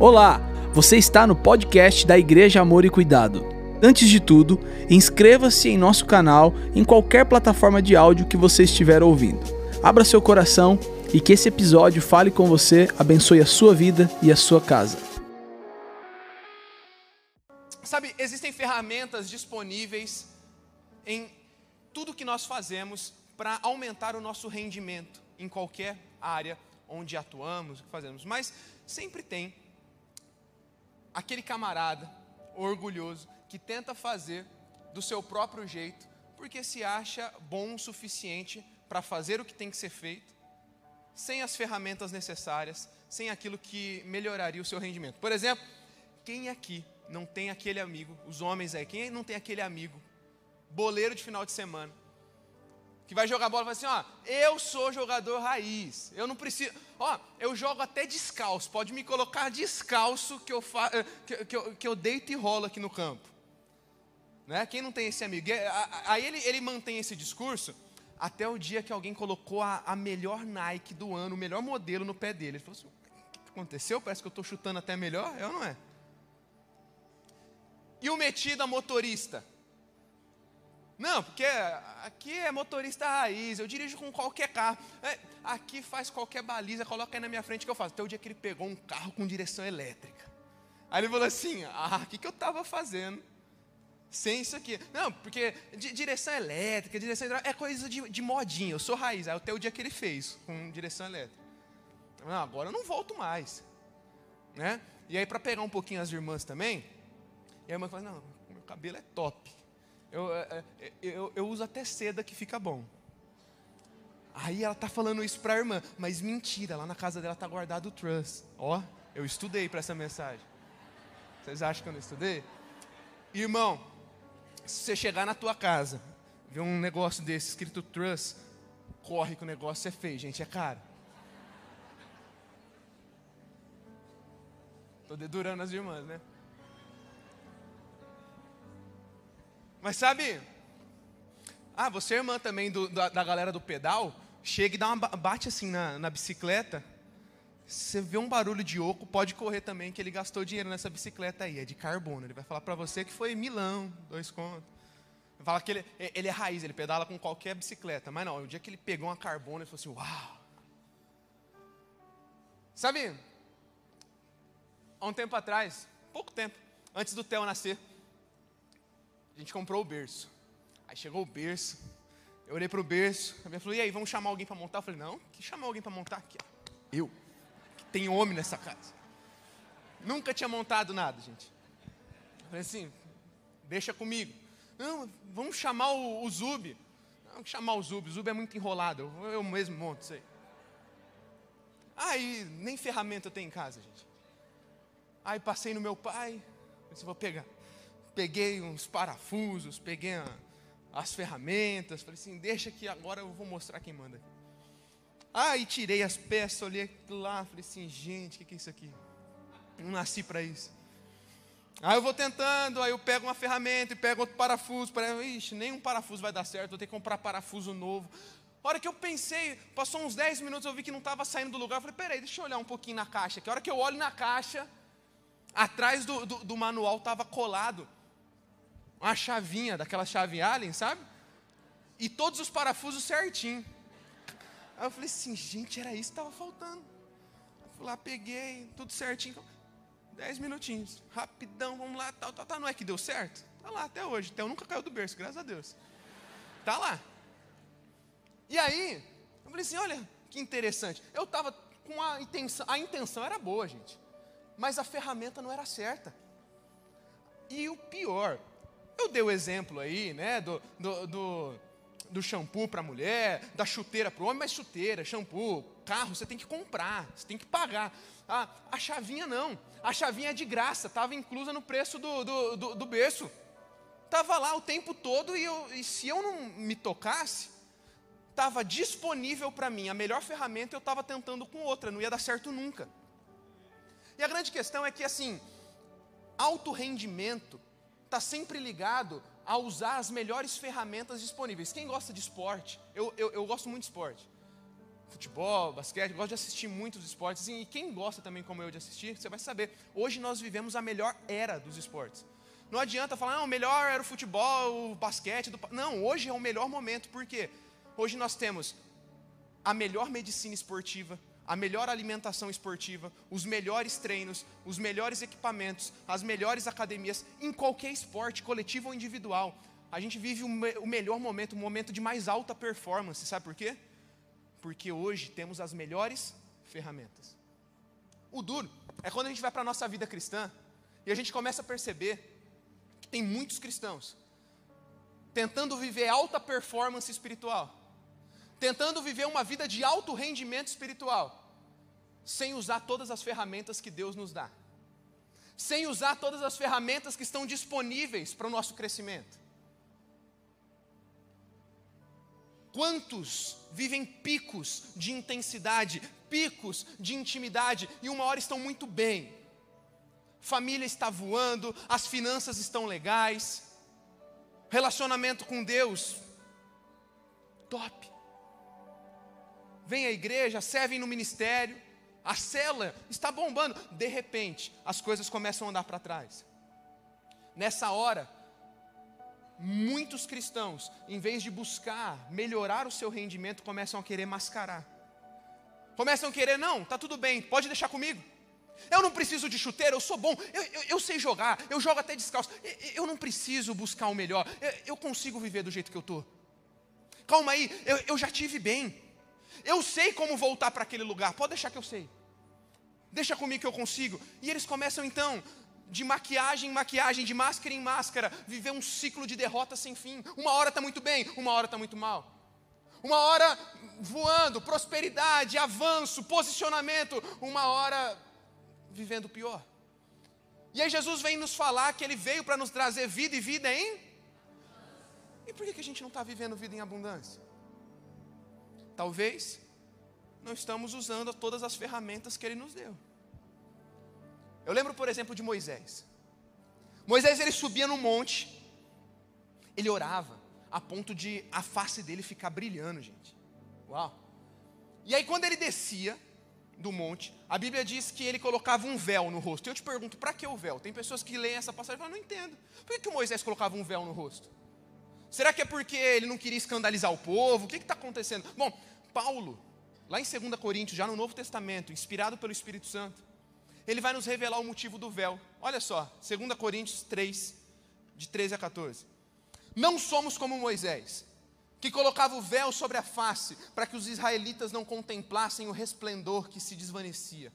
Olá, você está no podcast da Igreja Amor e Cuidado. Antes de tudo, inscreva-se em nosso canal em qualquer plataforma de áudio que você estiver ouvindo. Abra seu coração e que esse episódio fale com você, abençoe a sua vida e a sua casa. Sabe, existem ferramentas disponíveis em tudo que nós fazemos para aumentar o nosso rendimento em qualquer área onde atuamos, fazemos, mas sempre tem aquele camarada orgulhoso que tenta fazer do seu próprio jeito, porque se acha bom o suficiente para fazer o que tem que ser feito, sem as ferramentas necessárias, sem aquilo que melhoraria o seu rendimento. Por exemplo, quem aqui não tem aquele amigo, os homens aí, quem não tem aquele amigo, boleiro de final de semana, que vai jogar bola e fala assim: ó, eu sou jogador raiz, eu não preciso, ó, eu jogo até descalço, pode me colocar descalço que eu, fa, eh, que, que, eu, que eu deito e rolo aqui no campo. Né? Quem não tem esse amigo? Aí ele, ele mantém esse discurso até o dia que alguém colocou a, a melhor Nike do ano, o melhor modelo no pé dele. Ele falou assim: o que aconteceu? Parece que eu estou chutando até melhor, é ou não é? E o metido a motorista? Não, porque aqui é motorista raiz, eu dirijo com qualquer carro. É, aqui faz qualquer baliza, coloca aí na minha frente que eu faço. Até o dia que ele pegou um carro com direção elétrica. Aí ele falou assim: Ah, o que, que eu estava fazendo? Sem isso aqui. Não, porque direção elétrica, direção hidráulica, é coisa de, de modinha. Eu sou raiz. Aí até o dia que ele fez com direção elétrica. Não, agora eu não volto mais. Né? E aí, para pegar um pouquinho as irmãs também, e a irmã fala: Não, meu cabelo é top. Eu, é, é, eu, eu uso até seda que fica bom. Aí ela tá falando isso para a irmã, mas mentira, lá na casa dela tá guardado o trust. Ó, eu estudei para essa mensagem. Vocês acham que eu não estudei? Irmão, se você chegar na tua casa, ver um negócio desse escrito trust, corre que o negócio é feio, gente, é caro. Tô dedurando as irmãs, né? Mas sabe, ah, você é irmã também do, da, da, galera do pedal, chega e dá uma, bate assim na, na bicicleta, você vê um barulho de oco, pode correr também, que ele gastou dinheiro nessa bicicleta aí, é de carbono. Ele vai falar para você que foi Milão, dois contos. Fala que ele, ele é raiz, ele pedala com qualquer bicicleta. Mas não, o dia que ele pegou uma carbono, ele falou assim: Uau! Sabe, há um tempo atrás, pouco tempo, antes do Theo nascer, a gente comprou o berço. Aí chegou o berço, eu olhei para o berço, a minha falou, e aí, vamos chamar alguém para montar? Eu falei, não, que chamar alguém para montar aqui? Eu, que tem homem nessa casa. Nunca tinha montado nada, gente. Eu falei assim, deixa comigo. Não, vamos chamar o, o Zub. Não, chamar o Zub, o Zub é muito enrolado, eu, eu mesmo monto isso aí. Aí, nem ferramenta eu tenho em casa, gente. Aí passei no meu pai, disse, vou pegar peguei uns parafusos, peguei a, as ferramentas, falei assim, deixa que agora eu vou mostrar quem manda. Aí tirei as peças, olhei lá, falei assim, gente, o que, que é isso aqui? Não nasci para isso. Aí eu vou tentando, aí eu pego uma ferramenta e pego outro parafuso, para, ixi, nenhum parafuso vai dar certo, vou ter que comprar parafuso novo. A hora que eu pensei, passou uns 10 minutos, eu vi que não estava saindo do lugar, eu falei, peraí, deixa eu olhar um pouquinho na caixa, que a hora que eu olho na caixa, atrás do, do, do manual estava colado uma chavinha, daquela chave Allen, sabe? E todos os parafusos certinho. Aí eu falei assim, gente, era isso que estava faltando. Eu fui lá, peguei, tudo certinho. Dez minutinhos, rapidão, vamos lá, tal, tal, tal. Não é que deu certo? Tá lá até hoje. Até eu nunca caiu do berço, graças a Deus. Tá lá. E aí, eu falei assim, olha, que interessante. Eu estava com a intenção, a intenção era boa, gente. Mas a ferramenta não era certa. E o pior, eu dei o exemplo aí, né, do, do, do, do shampoo para mulher, da chuteira para o homem, mas chuteira, shampoo, carro, você tem que comprar, você tem que pagar. Ah, a chavinha não, a chavinha é de graça, estava inclusa no preço do, do, do, do berço. Estava lá o tempo todo e, eu, e se eu não me tocasse, estava disponível para mim. A melhor ferramenta eu estava tentando com outra, não ia dar certo nunca. E a grande questão é que, assim, alto rendimento está sempre ligado a usar as melhores ferramentas disponíveis. Quem gosta de esporte? Eu, eu, eu gosto muito de esporte. futebol, basquete, gosto de assistir muitos esportes. E quem gosta também, como eu, de assistir, você vai saber. Hoje nós vivemos a melhor era dos esportes. Não adianta falar, não, o melhor era o futebol, o basquete. Do... Não, hoje é o melhor momento, por quê? Hoje nós temos a melhor medicina esportiva, a melhor alimentação esportiva, os melhores treinos, os melhores equipamentos, as melhores academias, em qualquer esporte, coletivo ou individual. A gente vive o, me o melhor momento, o momento de mais alta performance, sabe por quê? Porque hoje temos as melhores ferramentas. O duro é quando a gente vai para a nossa vida cristã e a gente começa a perceber que tem muitos cristãos tentando viver alta performance espiritual, tentando viver uma vida de alto rendimento espiritual, sem usar todas as ferramentas que Deus nos dá, sem usar todas as ferramentas que estão disponíveis para o nosso crescimento. Quantos vivem picos de intensidade, picos de intimidade e uma hora estão muito bem? Família está voando, as finanças estão legais, relacionamento com Deus, top. Vem à igreja, servem no ministério, a cela está bombando. De repente, as coisas começam a andar para trás. Nessa hora, muitos cristãos, em vez de buscar melhorar o seu rendimento, começam a querer mascarar. Começam a querer, não, tá tudo bem, pode deixar comigo. Eu não preciso de chuteira, eu sou bom, eu, eu, eu sei jogar, eu jogo até descalço. Eu, eu não preciso buscar o melhor, eu, consigo viver do jeito que eu estou. Calma aí, eu já tive bem. Eu sei como voltar para aquele lugar, pode deixar que eu sei. Deixa comigo que eu consigo. E eles começam então, de maquiagem em maquiagem, de máscara em máscara, viver um ciclo de derrota sem fim. Uma hora está muito bem, uma hora está muito mal. Uma hora voando, prosperidade, avanço, posicionamento. Uma hora vivendo pior. E aí Jesus vem nos falar que Ele veio para nos trazer vida e vida em. E por que a gente não está vivendo vida em abundância? Talvez não estamos usando todas as ferramentas que Ele nos deu. Eu lembro, por exemplo, de Moisés. Moisés ele subia no monte, ele orava a ponto de a face dele ficar brilhando, gente. Uau! E aí quando ele descia do monte, a Bíblia diz que ele colocava um véu no rosto. Eu te pergunto, para que o véu? Tem pessoas que leem essa passagem e falam, não entendo. Por que, que Moisés colocava um véu no rosto? Será que é porque ele não queria escandalizar o povo? O que está acontecendo? Bom, Paulo, lá em 2 Coríntios, já no Novo Testamento, inspirado pelo Espírito Santo, ele vai nos revelar o motivo do véu. Olha só, 2 Coríntios 3, de 13 a 14. Não somos como Moisés, que colocava o véu sobre a face, para que os israelitas não contemplassem o resplendor que se desvanecia.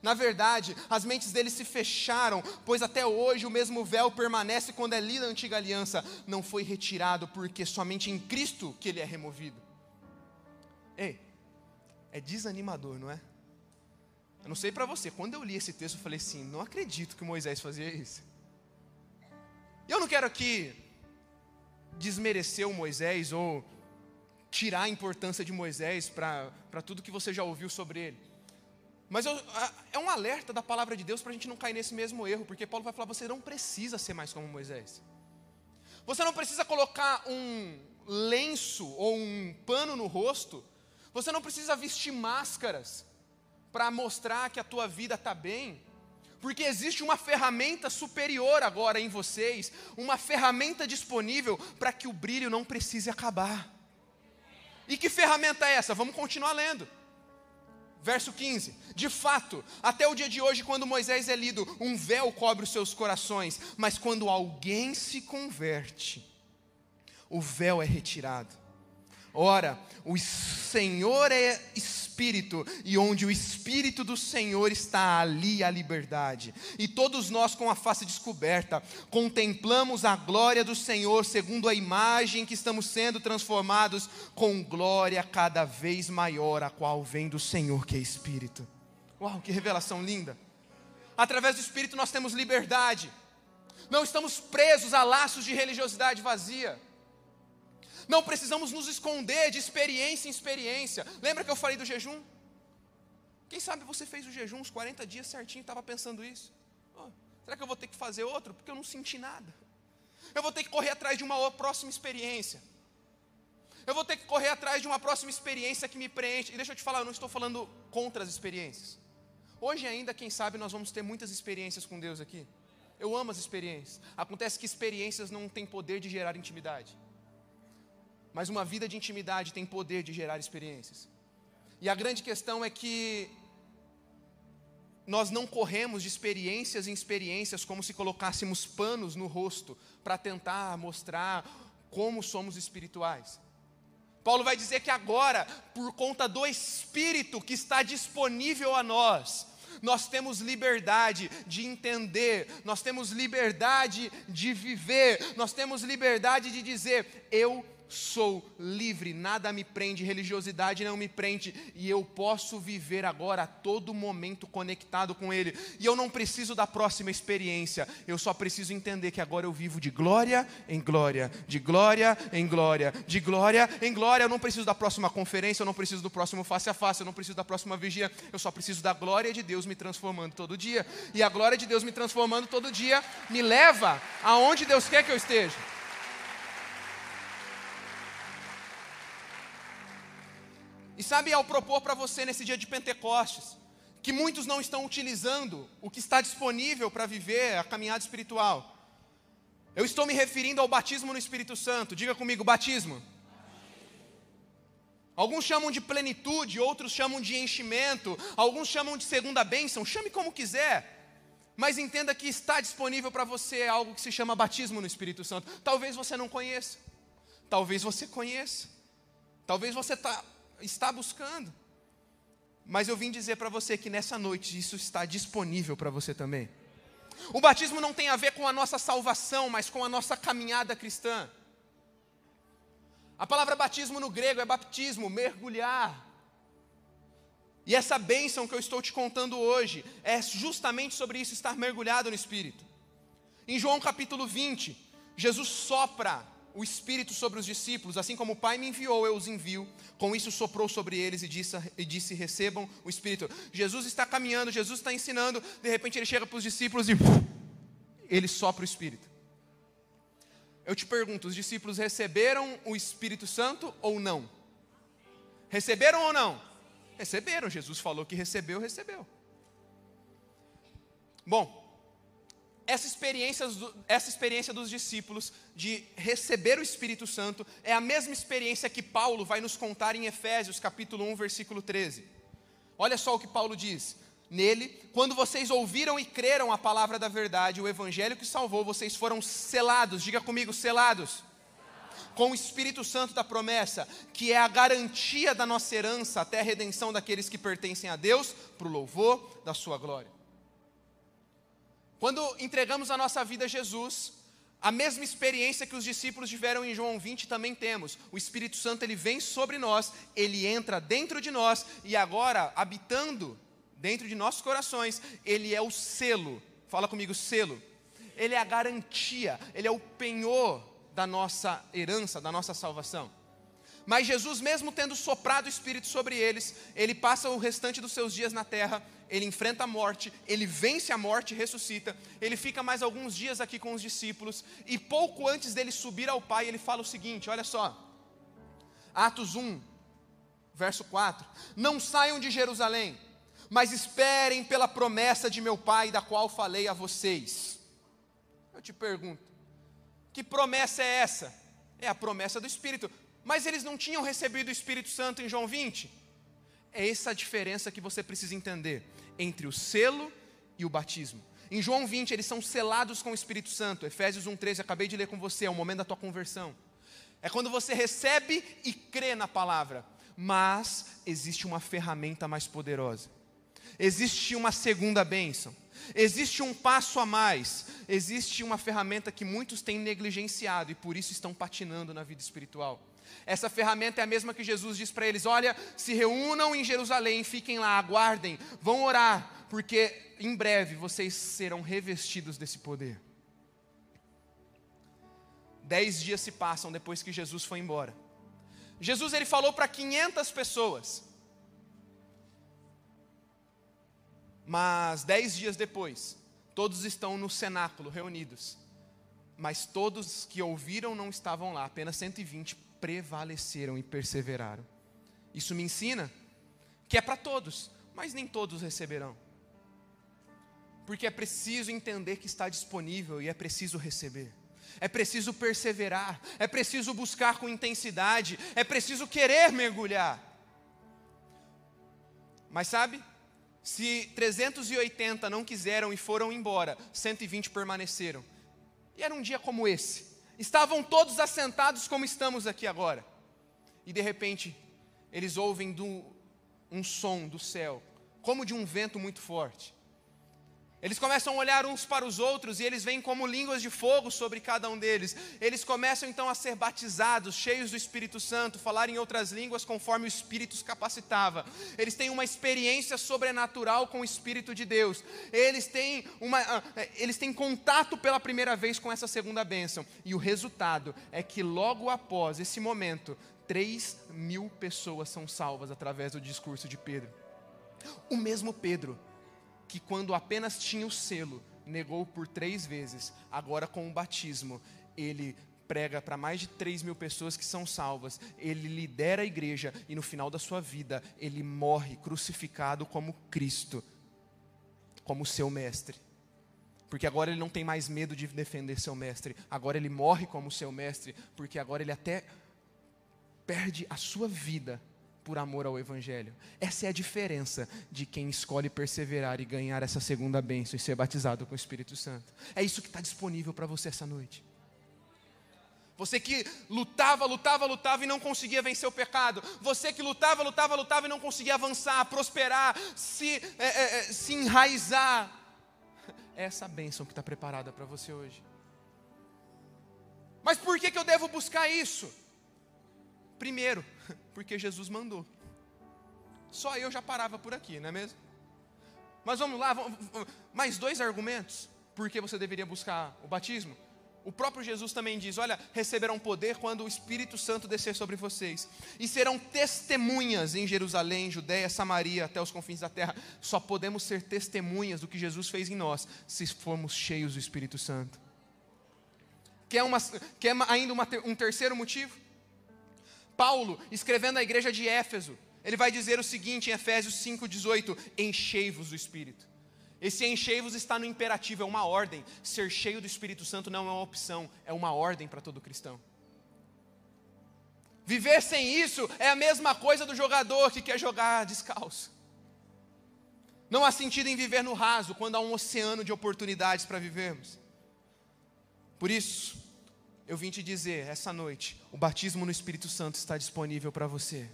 Na verdade, as mentes deles se fecharam, pois até hoje o mesmo véu permanece quando é lida a antiga aliança. Não foi retirado, porque somente em Cristo que ele é removido. Ei, é desanimador, não é? Eu não sei para você, quando eu li esse texto, eu falei assim: não acredito que Moisés fazia isso. Eu não quero aqui desmerecer o Moisés ou tirar a importância de Moisés para tudo que você já ouviu sobre ele. Mas eu, é um alerta da palavra de Deus para a gente não cair nesse mesmo erro, porque Paulo vai falar: você não precisa ser mais como Moisés. Você não precisa colocar um lenço ou um pano no rosto você não precisa vestir máscaras para mostrar que a tua vida está bem, porque existe uma ferramenta superior agora em vocês, uma ferramenta disponível para que o brilho não precise acabar. E que ferramenta é essa? Vamos continuar lendo. Verso 15: De fato, até o dia de hoje, quando Moisés é lido, um véu cobre os seus corações, mas quando alguém se converte, o véu é retirado. Ora, o Senhor é Espírito, e onde o Espírito do Senhor está, ali a liberdade. E todos nós, com a face descoberta, contemplamos a glória do Senhor, segundo a imagem que estamos sendo transformados, com glória cada vez maior, a qual vem do Senhor, que é Espírito. Uau, que revelação linda! Através do Espírito nós temos liberdade, não estamos presos a laços de religiosidade vazia. Não precisamos nos esconder de experiência em experiência. Lembra que eu falei do jejum? Quem sabe você fez o jejum uns 40 dias certinho e estava pensando isso. Oh, será que eu vou ter que fazer outro? Porque eu não senti nada. Eu vou ter que correr atrás de uma próxima experiência. Eu vou ter que correr atrás de uma próxima experiência que me preenche. E deixa eu te falar, eu não estou falando contra as experiências. Hoje ainda, quem sabe, nós vamos ter muitas experiências com Deus aqui. Eu amo as experiências. Acontece que experiências não têm poder de gerar intimidade. Mas uma vida de intimidade tem poder de gerar experiências. E a grande questão é que nós não corremos de experiências em experiências como se colocássemos panos no rosto para tentar mostrar como somos espirituais. Paulo vai dizer que agora, por conta do Espírito que está disponível a nós, nós temos liberdade de entender, nós temos liberdade de viver, nós temos liberdade de dizer: eu sou livre, nada me prende, religiosidade não me prende, e eu posso viver agora a todo momento conectado com Ele, e eu não preciso da próxima experiência, eu só preciso entender que agora eu vivo de glória em glória, de glória em glória, de glória em glória. Eu não preciso da próxima conferência, eu não preciso do próximo face a face, eu não preciso da próxima vigia, eu só preciso da glória de Deus me transformando todo dia, e a glória de Deus me transformando todo dia me leva aonde Deus quer que eu esteja. E sabe, ao propor para você nesse dia de Pentecostes, que muitos não estão utilizando o que está disponível para viver a caminhada espiritual. Eu estou me referindo ao batismo no Espírito Santo. Diga comigo, batismo. Alguns chamam de plenitude, outros chamam de enchimento, alguns chamam de segunda bênção, chame como quiser. Mas entenda que está disponível para você algo que se chama batismo no Espírito Santo. Talvez você não conheça, talvez você conheça, talvez você está está buscando. Mas eu vim dizer para você que nessa noite isso está disponível para você também. O batismo não tem a ver com a nossa salvação, mas com a nossa caminhada cristã. A palavra batismo no grego é baptismo, mergulhar. E essa bênção que eu estou te contando hoje é justamente sobre isso, estar mergulhado no Espírito. Em João capítulo 20, Jesus sopra o Espírito sobre os discípulos, assim como o Pai me enviou, eu os envio. Com isso soprou sobre eles e disse, e disse: recebam o Espírito. Jesus está caminhando, Jesus está ensinando, de repente ele chega para os discípulos e ele sopra o Espírito. Eu te pergunto: os discípulos receberam o Espírito Santo ou não? Receberam ou não? Receberam. Jesus falou que recebeu, recebeu. Bom, essa experiência, essa experiência dos discípulos de receber o Espírito Santo é a mesma experiência que Paulo vai nos contar em Efésios capítulo 1, versículo 13. Olha só o que Paulo diz: Nele, quando vocês ouviram e creram a palavra da verdade, o evangelho que salvou, vocês foram selados, diga comigo, selados, com o Espírito Santo da promessa, que é a garantia da nossa herança até a redenção daqueles que pertencem a Deus, para o louvor da sua glória. Quando entregamos a nossa vida a Jesus, a mesma experiência que os discípulos tiveram em João 20 também temos. O Espírito Santo ele vem sobre nós, ele entra dentro de nós e agora habitando dentro de nossos corações, ele é o selo. Fala comigo, selo. Ele é a garantia, ele é o penhor da nossa herança, da nossa salvação. Mas Jesus, mesmo tendo soprado o Espírito sobre eles, ele passa o restante dos seus dias na terra, ele enfrenta a morte, ele vence a morte, ressuscita, ele fica mais alguns dias aqui com os discípulos, e pouco antes dele subir ao Pai, ele fala o seguinte: olha só, Atos 1, verso 4: Não saiam de Jerusalém, mas esperem pela promessa de meu Pai, da qual falei a vocês. Eu te pergunto, que promessa é essa? É a promessa do Espírito. Mas eles não tinham recebido o Espírito Santo em João 20? É essa a diferença que você precisa entender entre o selo e o batismo. Em João 20, eles são selados com o Espírito Santo. Efésios 1,13, acabei de ler com você, é o momento da tua conversão. É quando você recebe e crê na palavra. Mas existe uma ferramenta mais poderosa. Existe uma segunda bênção. Existe um passo a mais. Existe uma ferramenta que muitos têm negligenciado e por isso estão patinando na vida espiritual. Essa ferramenta é a mesma que Jesus diz para eles: olha, se reúnam em Jerusalém, fiquem lá, aguardem, vão orar, porque em breve vocês serão revestidos desse poder. Dez dias se passam depois que Jesus foi embora. Jesus ele falou para 500 pessoas. Mas dez dias depois, todos estão no cenáculo reunidos. Mas todos que ouviram não estavam lá, apenas 120 prevaleceram e perseveraram. Isso me ensina que é para todos, mas nem todos receberão. Porque é preciso entender que está disponível e é preciso receber. É preciso perseverar, é preciso buscar com intensidade, é preciso querer mergulhar. Mas sabe, se 380 não quiseram e foram embora, 120 permaneceram. E era um dia como esse. Estavam todos assentados como estamos aqui agora. E de repente, eles ouvem do, um som do céu, como de um vento muito forte. Eles começam a olhar uns para os outros e eles veem como línguas de fogo sobre cada um deles. Eles começam então a ser batizados, cheios do Espírito Santo, falar em outras línguas conforme o Espírito os capacitava. Eles têm uma experiência sobrenatural com o Espírito de Deus. Eles têm, uma, ah, eles têm contato pela primeira vez com essa segunda bênção. E o resultado é que logo após esse momento, 3 mil pessoas são salvas através do discurso de Pedro. O mesmo Pedro que, quando apenas tinha o selo, negou por três vezes, agora com o batismo, ele prega para mais de 3 mil pessoas que são salvas, ele lidera a igreja e no final da sua vida ele morre crucificado como Cristo, como seu mestre. Porque agora ele não tem mais medo de defender seu mestre, agora ele morre como seu mestre, porque agora ele até perde a sua vida por amor ao Evangelho. Essa é a diferença de quem escolhe perseverar e ganhar essa segunda bênção e ser batizado com o Espírito Santo. É isso que está disponível para você essa noite. Você que lutava, lutava, lutava e não conseguia vencer o pecado. Você que lutava, lutava, lutava e não conseguia avançar, prosperar, se, é, é, é se enraizar. É essa bênção que está preparada para você hoje. Mas por que, que eu devo buscar isso? Primeiro, porque Jesus mandou. Só eu já parava por aqui, não é mesmo? Mas vamos lá, vamos, mais dois argumentos por que você deveria buscar o batismo. O próprio Jesus também diz: Olha, receberão poder quando o Espírito Santo descer sobre vocês, e serão testemunhas em Jerusalém, Judéia, Samaria, até os confins da terra. Só podemos ser testemunhas do que Jesus fez em nós, se formos cheios do Espírito Santo. Quer, uma, quer ainda uma, um terceiro motivo? Paulo, escrevendo à igreja de Éfeso, ele vai dizer o seguinte em Efésios 5,18: Enchei-vos do Espírito. Esse enchei-vos está no imperativo, é uma ordem. Ser cheio do Espírito Santo não é uma opção, é uma ordem para todo cristão. Viver sem isso é a mesma coisa do jogador que quer jogar descalço. Não há sentido em viver no raso quando há um oceano de oportunidades para vivermos. Por isso, eu vim te dizer essa noite: o batismo no Espírito Santo está disponível para você.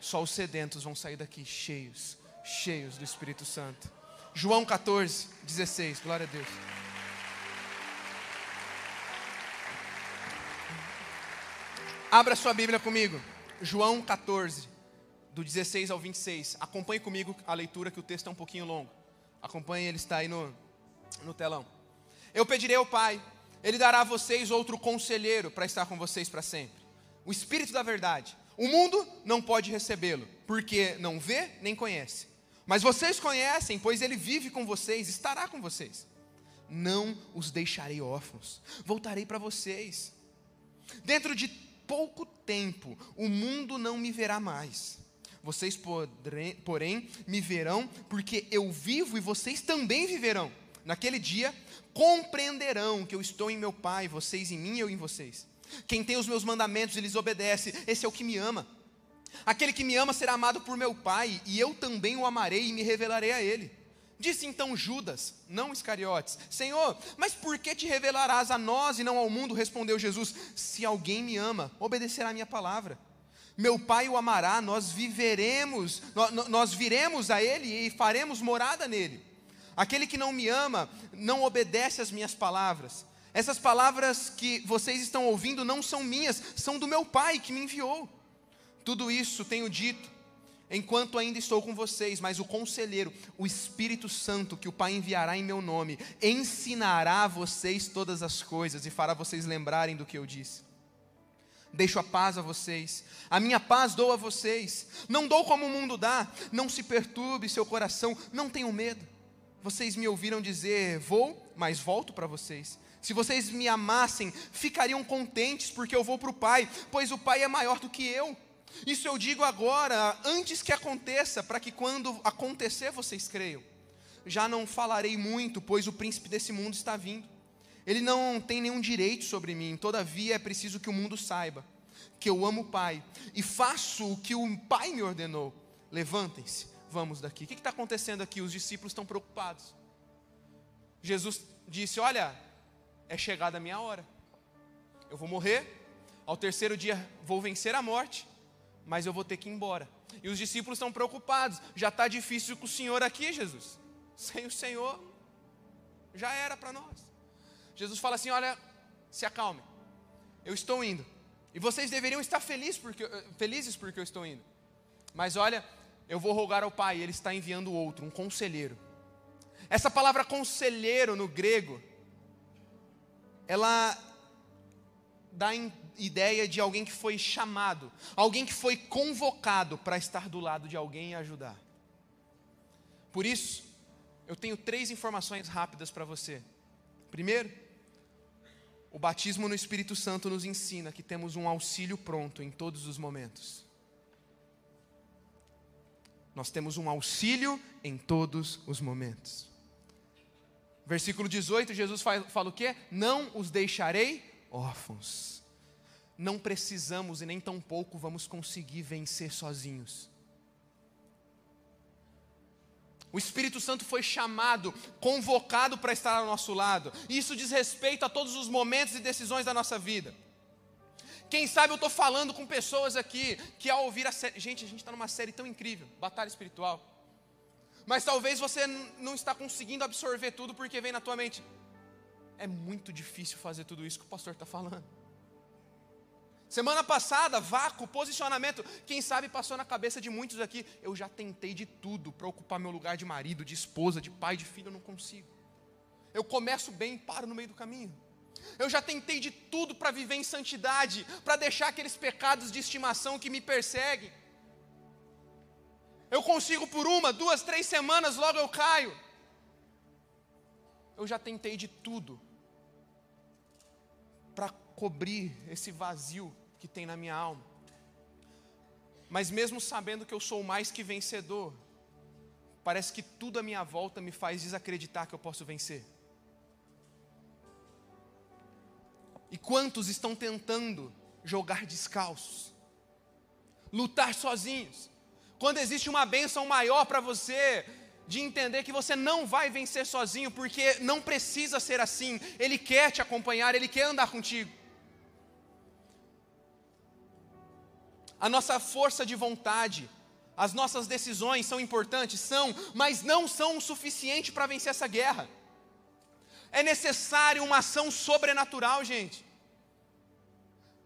Só os sedentos vão sair daqui cheios, cheios do Espírito Santo. João 14, 16, glória a Deus. Abra sua Bíblia comigo. João 14, do 16 ao 26. Acompanhe comigo a leitura, que o texto é um pouquinho longo. Acompanhe, ele está aí no, no telão. Eu pedirei ao Pai ele dará a vocês outro conselheiro para estar com vocês para sempre. O Espírito da Verdade. O mundo não pode recebê-lo, porque não vê nem conhece. Mas vocês conhecem, pois ele vive com vocês, estará com vocês. Não os deixarei órfãos, voltarei para vocês. Dentro de pouco tempo, o mundo não me verá mais. Vocês, porém, me verão, porque eu vivo e vocês também viverão. Naquele dia, compreenderão que eu estou em meu Pai, vocês em mim e eu em vocês. Quem tem os meus mandamentos e lhes obedece, esse é o que me ama. Aquele que me ama será amado por meu Pai, e eu também o amarei e me revelarei a ele. Disse então Judas, não Iscariotes: Senhor, mas por que te revelarás a nós e não ao mundo? Respondeu Jesus: Se alguém me ama, obedecerá a minha palavra. Meu Pai o amará, nós viveremos, nós, nós viremos a ele e faremos morada nele. Aquele que não me ama não obedece às minhas palavras. Essas palavras que vocês estão ouvindo não são minhas, são do meu Pai que me enviou. Tudo isso tenho dito enquanto ainda estou com vocês, mas o conselheiro, o Espírito Santo, que o Pai enviará em meu nome, ensinará a vocês todas as coisas e fará vocês lembrarem do que eu disse. Deixo a paz a vocês, a minha paz dou a vocês, não dou como o mundo dá, não se perturbe seu coração, não tenham medo vocês me ouviram dizer: Vou, mas volto para vocês. Se vocês me amassem, ficariam contentes, porque eu vou para o Pai, pois o Pai é maior do que eu. Isso eu digo agora, antes que aconteça, para que quando acontecer vocês creiam. Já não falarei muito, pois o príncipe desse mundo está vindo. Ele não tem nenhum direito sobre mim, todavia é preciso que o mundo saiba que eu amo o Pai e faço o que o Pai me ordenou. Levantem-se, vamos daqui. O que está acontecendo aqui? Os discípulos estão preocupados. Jesus disse: Olha, é chegada a minha hora. Eu vou morrer, ao terceiro dia vou vencer a morte, mas eu vou ter que ir embora. E os discípulos estão preocupados. Já está difícil com o Senhor aqui, Jesus. Sem o Senhor, já era para nós. Jesus fala assim: Olha, se acalme, eu estou indo. E vocês deveriam estar felizes porque, eh, felizes porque eu estou indo. Mas olha, eu vou rogar ao Pai, Ele está enviando outro, um conselheiro. Essa palavra conselheiro no grego, ela dá ideia de alguém que foi chamado, alguém que foi convocado para estar do lado de alguém e ajudar. Por isso, eu tenho três informações rápidas para você. Primeiro, o batismo no Espírito Santo nos ensina que temos um auxílio pronto em todos os momentos. Nós temos um auxílio em todos os momentos. Versículo 18, Jesus fala, o quê? Não os deixarei órfãos. Não precisamos e nem tampouco vamos conseguir vencer sozinhos. O Espírito Santo foi chamado, convocado para estar ao nosso lado. Isso diz respeito a todos os momentos e decisões da nossa vida. Quem sabe eu estou falando com pessoas aqui que ao ouvir a série. Gente, a gente está numa série tão incrível Batalha Espiritual. Mas talvez você não está conseguindo absorver tudo porque vem na tua mente. É muito difícil fazer tudo isso que o pastor está falando. Semana passada, vácuo, posicionamento. Quem sabe passou na cabeça de muitos aqui. Eu já tentei de tudo para ocupar meu lugar de marido, de esposa, de pai, de filho, eu não consigo. Eu começo bem e paro no meio do caminho. Eu já tentei de tudo para viver em santidade, para deixar aqueles pecados de estimação que me perseguem. Eu consigo por uma, duas, três semanas, logo eu caio. Eu já tentei de tudo para cobrir esse vazio que tem na minha alma. Mas mesmo sabendo que eu sou mais que vencedor, parece que tudo à minha volta me faz desacreditar que eu posso vencer. E quantos estão tentando jogar descalços, lutar sozinhos, quando existe uma bênção maior para você, de entender que você não vai vencer sozinho, porque não precisa ser assim, Ele quer te acompanhar, Ele quer andar contigo. a nossa força de vontade, as nossas decisões são importantes? São, mas não são o suficiente para vencer essa guerra. É necessário uma ação sobrenatural, gente.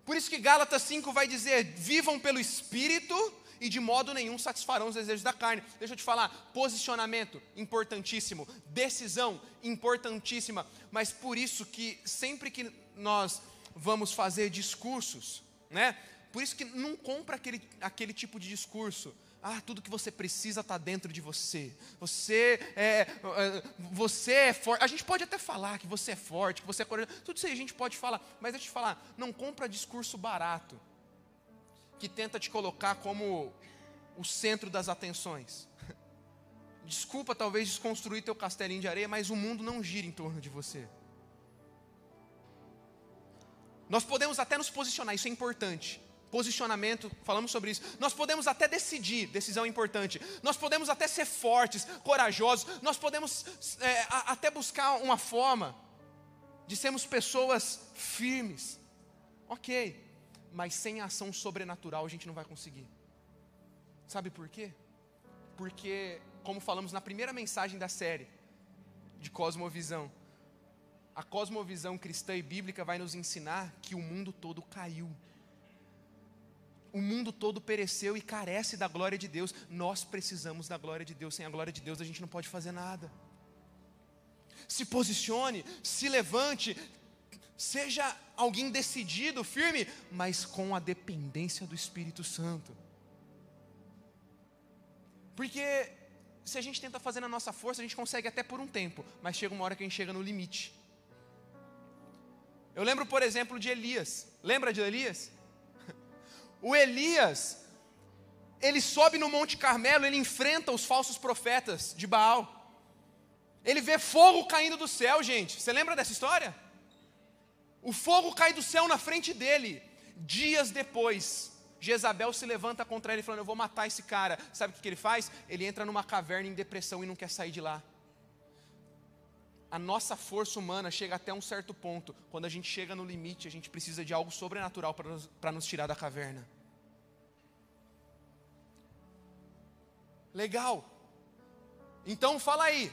Por isso que Gálatas 5 vai dizer: vivam pelo Espírito e de modo nenhum satisfarão os desejos da carne. Deixa eu te falar, posicionamento importantíssimo, decisão importantíssima, mas por isso que sempre que nós vamos fazer discursos, né? Por isso que não compra aquele, aquele tipo de discurso. Ah, tudo que você precisa está dentro de você. Você é, é, você é forte. A gente pode até falar que você é forte, que você é corajoso. Tudo isso aí a gente pode falar. Mas deixa eu te falar, não compra discurso barato que tenta te colocar como o centro das atenções. Desculpa talvez desconstruir teu castelinho de areia, mas o mundo não gira em torno de você. Nós podemos até nos posicionar, isso é importante posicionamento, falamos sobre isso. Nós podemos até decidir, decisão importante. Nós podemos até ser fortes, corajosos. Nós podemos é, a, até buscar uma forma de sermos pessoas firmes. Ok, mas sem ação sobrenatural a gente não vai conseguir. Sabe por quê? Porque, como falamos na primeira mensagem da série de Cosmovisão, a cosmovisão cristã e bíblica vai nos ensinar que o mundo todo caiu o mundo todo pereceu e carece da glória de Deus. Nós precisamos da glória de Deus. Sem a glória de Deus a gente não pode fazer nada. Se posicione, se levante, seja alguém decidido, firme, mas com a dependência do Espírito Santo. Porque se a gente tenta fazer na nossa força, a gente consegue até por um tempo, mas chega uma hora que a gente chega no limite. Eu lembro, por exemplo, de Elias. Lembra de Elias? O Elias, ele sobe no Monte Carmelo, ele enfrenta os falsos profetas de Baal. Ele vê fogo caindo do céu, gente. Você lembra dessa história? O fogo cai do céu na frente dele. Dias depois, Jezabel se levanta contra ele, falando: Eu vou matar esse cara. Sabe o que ele faz? Ele entra numa caverna em depressão e não quer sair de lá. A nossa força humana chega até um certo ponto. Quando a gente chega no limite, a gente precisa de algo sobrenatural para nos, nos tirar da caverna. Legal. Então fala aí.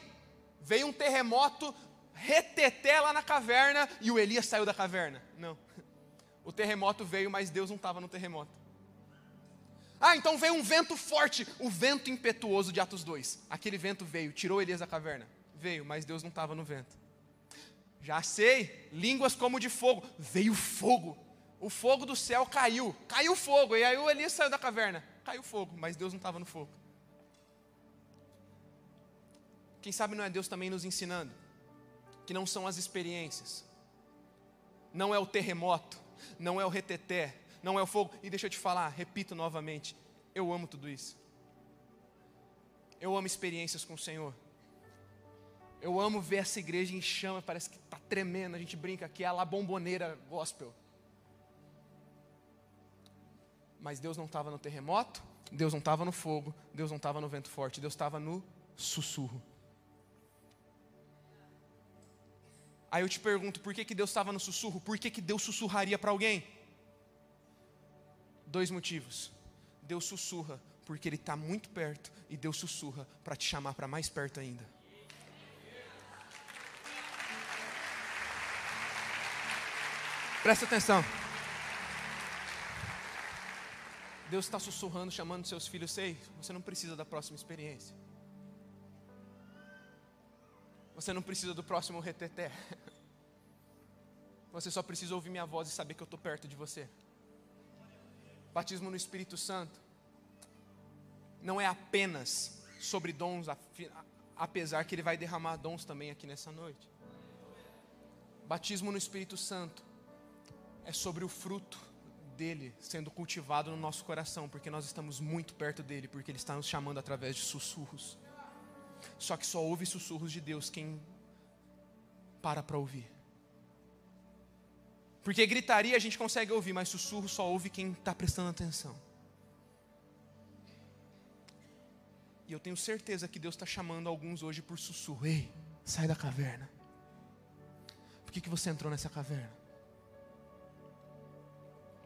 Veio um terremoto, reteté lá na caverna e o Elias saiu da caverna. Não. O terremoto veio, mas Deus não estava no terremoto. Ah, então veio um vento forte, o vento impetuoso de Atos 2. Aquele vento veio, tirou Elias da caverna. Veio, mas Deus não estava no vento. Já sei, línguas como de fogo. Veio fogo. O fogo do céu caiu. Caiu fogo. E aí o Elias saiu da caverna. Caiu fogo, mas Deus não estava no fogo. Quem sabe não é Deus também nos ensinando que não são as experiências, não é o terremoto, não é o reteté, não é o fogo. E deixa eu te falar, repito novamente, eu amo tudo isso. Eu amo experiências com o Senhor. Eu amo ver essa igreja em chama, parece que está tremendo. A gente brinca que é a bomboneira gospel. Mas Deus não estava no terremoto, Deus não estava no fogo, Deus não estava no vento forte, Deus estava no sussurro. Aí eu te pergunto, por que, que Deus estava no sussurro? Por que, que Deus sussurraria para alguém? Dois motivos. Deus sussurra porque Ele está muito perto, e Deus sussurra para te chamar para mais perto ainda. Presta atenção. Deus está sussurrando, chamando seus filhos, sei, você não precisa da próxima experiência. Você não precisa do próximo reteté. Você só precisa ouvir minha voz e saber que eu estou perto de você. Batismo no Espírito Santo não é apenas sobre dons, apesar que Ele vai derramar dons também aqui nessa noite. Batismo no Espírito Santo é sobre o fruto dele sendo cultivado no nosso coração, porque nós estamos muito perto dele, porque Ele está nos chamando através de sussurros. Só que só ouve sussurros de Deus quem para para ouvir. Porque gritaria a gente consegue ouvir, mas sussurro só ouve quem está prestando atenção. E eu tenho certeza que Deus está chamando alguns hoje por sussurro. Ei, sai da caverna. Por que, que você entrou nessa caverna?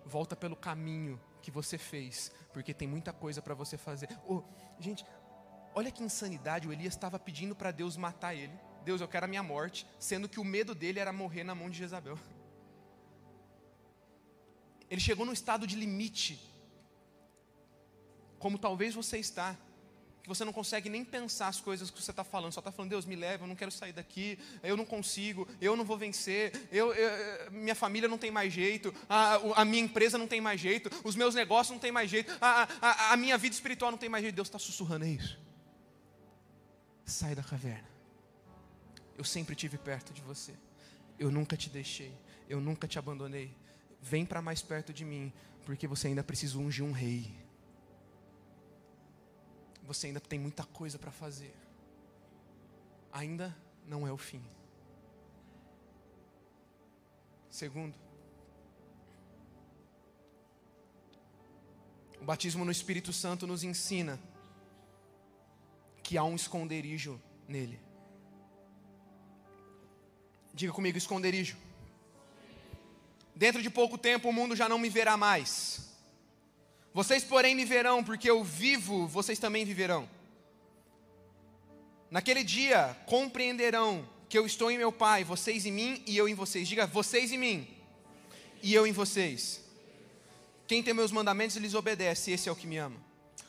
Volta pelo caminho que você fez, porque tem muita coisa para você fazer. Oh, gente, Olha que insanidade, o Elias estava pedindo para Deus matar ele. Deus, eu quero a minha morte, sendo que o medo dele era morrer na mão de Jezabel. Ele chegou num estado de limite, como talvez você está, que você não consegue nem pensar as coisas que você está falando, só está falando, Deus me leva, eu não quero sair daqui, eu não consigo, eu não vou vencer, eu, eu minha família não tem mais jeito, a, a, minha empresa não tem mais jeito, os meus negócios não tem mais jeito, a, a, a minha vida espiritual não tem mais jeito. Deus está sussurrando, é isso. Sai da caverna. Eu sempre tive perto de você. Eu nunca te deixei. Eu nunca te abandonei. Vem para mais perto de mim, porque você ainda precisa ungir um rei. Você ainda tem muita coisa para fazer. Ainda não é o fim. Segundo, o batismo no Espírito Santo nos ensina que há um esconderijo nele. Diga comigo: esconderijo. Dentro de pouco tempo o mundo já não me verá mais. Vocês, porém, me verão, porque eu vivo, vocês também viverão. Naquele dia compreenderão que eu estou em meu Pai, vocês em mim e eu em vocês. Diga, vocês em mim e eu em vocês. Quem tem meus mandamentos lhes obedece, esse é o que me ama.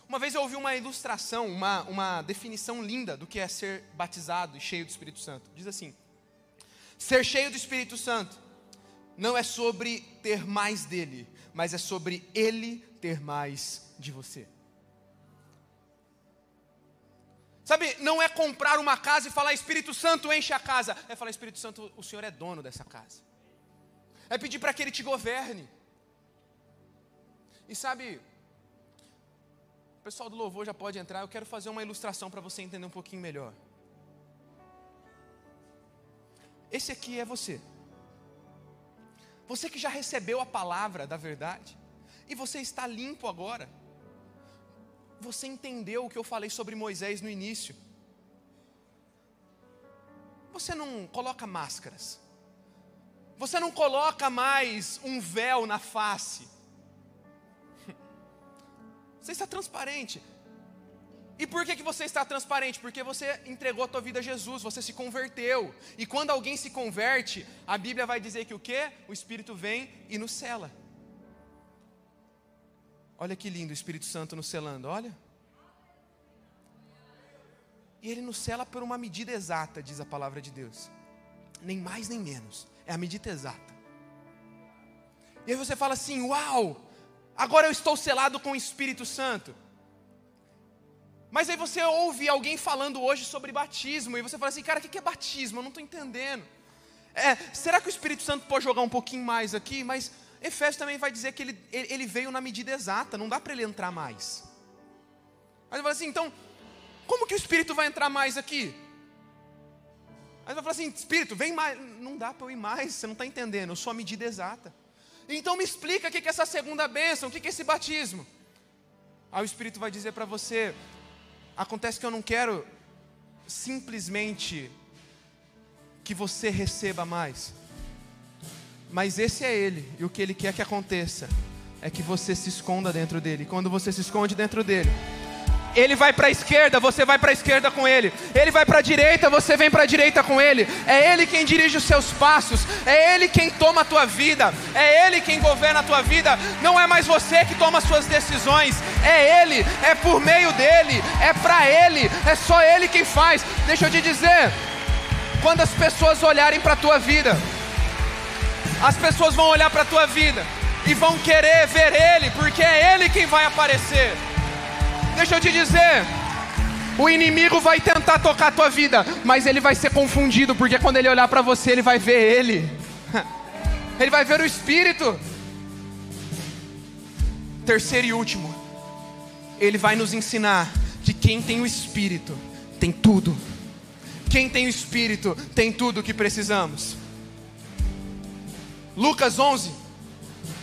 Uma vez eu ouvi uma ilustração, uma, uma definição linda do que é ser batizado e cheio do Espírito Santo. Diz assim: ser cheio do Espírito Santo não é sobre ter mais dele, mas é sobre ele ter mais de você. Sabe, não é comprar uma casa e falar Espírito Santo enche a casa, é falar Espírito Santo, o Senhor é dono dessa casa. É pedir para que ele te governe. E sabe, o pessoal do louvor já pode entrar, eu quero fazer uma ilustração para você entender um pouquinho melhor. Esse aqui é você. Você que já recebeu a palavra da verdade, e você está limpo agora. Você entendeu o que eu falei sobre Moisés no início. Você não coloca máscaras. Você não coloca mais um véu na face. Você está transparente. E por que, que você está transparente? Porque você entregou a tua vida a Jesus, você se converteu. E quando alguém se converte, a Bíblia vai dizer que o quê? O Espírito vem e nos cela. Olha que lindo o Espírito Santo nos selando, olha. E ele nos cela por uma medida exata, diz a palavra de Deus. Nem mais nem menos. É a medida exata. E aí você fala assim: Uau, agora eu estou selado com o Espírito Santo. Mas aí você ouve alguém falando hoje sobre batismo, e você fala assim, cara, o que é batismo? Eu não estou entendendo. É, será que o Espírito Santo pode jogar um pouquinho mais aqui? Mas Efésios também vai dizer que ele, ele veio na medida exata, não dá para ele entrar mais. Aí você fala assim, então, como que o Espírito vai entrar mais aqui? Aí você vai falar assim, Espírito, vem mais. Não dá para eu ir mais, você não está entendendo, eu sou a medida exata. Então me explica o que é essa segunda bênção, o que é esse batismo. Aí o Espírito vai dizer para você, Acontece que eu não quero simplesmente que você receba mais. Mas esse é ele, e o que ele quer que aconteça é que você se esconda dentro dele. Quando você se esconde dentro dele, ele vai para a esquerda, você vai para a esquerda com ele. Ele vai para a direita, você vem para a direita com ele. É ele quem dirige os seus passos, é ele quem toma a tua vida, é ele quem governa a tua vida. Não é mais você que toma as suas decisões, é ele, é por meio dele, é para ele, é só ele quem faz. Deixa eu te dizer, quando as pessoas olharem para a tua vida, as pessoas vão olhar para a tua vida e vão querer ver ele, porque é ele quem vai aparecer. Deixa eu te dizer, o inimigo vai tentar tocar a tua vida, mas ele vai ser confundido, porque quando ele olhar para você, ele vai ver ele. Ele vai ver o espírito. Terceiro e último, ele vai nos ensinar que quem tem o espírito tem tudo. Quem tem o espírito tem tudo o que precisamos. Lucas 11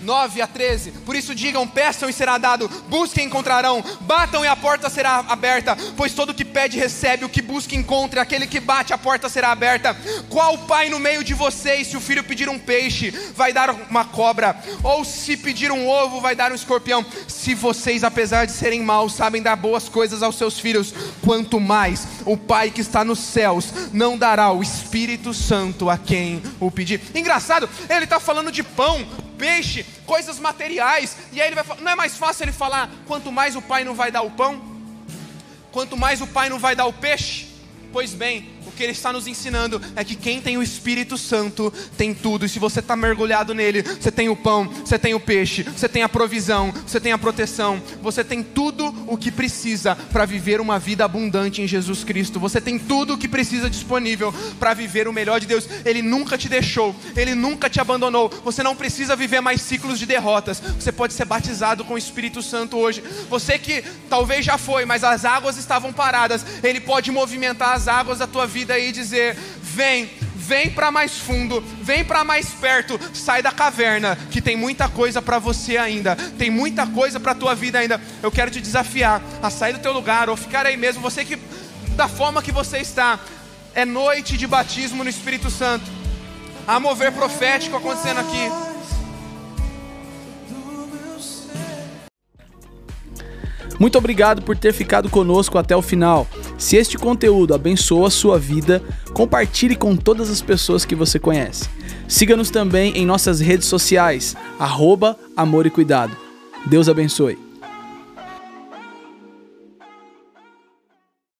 9 a 13. Por isso digam: peçam e será dado, busquem e encontrarão, batam e a porta será aberta. Pois todo que pede recebe, o que busca encontra, aquele que bate a porta será aberta. Qual pai no meio de vocês, se o filho pedir um peixe, vai dar uma cobra? Ou se pedir um ovo, vai dar um escorpião? Se vocês, apesar de serem maus, sabem dar boas coisas aos seus filhos, quanto mais o Pai que está nos céus não dará o Espírito Santo a quem o pedir. Engraçado, ele está falando de pão, peixe, coisas materiais. E aí ele vai falar, não é mais fácil ele falar, quanto mais o pai não vai dar o pão, quanto mais o pai não vai dar o peixe. Pois bem, que ele está nos ensinando é que quem tem o Espírito Santo tem tudo. E se você está mergulhado nele, você tem o pão, você tem o peixe, você tem a provisão, você tem a proteção, você tem tudo o que precisa para viver uma vida abundante em Jesus Cristo. Você tem tudo o que precisa disponível para viver o melhor de Deus. Ele nunca te deixou, ele nunca te abandonou. Você não precisa viver mais ciclos de derrotas. Você pode ser batizado com o Espírito Santo hoje. Você que talvez já foi, mas as águas estavam paradas, ele pode movimentar as águas da tua vida vida e dizer: vem, vem para mais fundo, vem para mais perto, sai da caverna, que tem muita coisa para você ainda, tem muita coisa para tua vida ainda. Eu quero te desafiar a sair do teu lugar ou ficar aí mesmo, você que da forma que você está, é noite de batismo no Espírito Santo. Há mover profético acontecendo aqui. Muito obrigado por ter ficado conosco até o final. Se este conteúdo abençoa a sua vida, compartilhe com todas as pessoas que você conhece. Siga-nos também em nossas redes sociais, arroba Amor e Cuidado. Deus abençoe.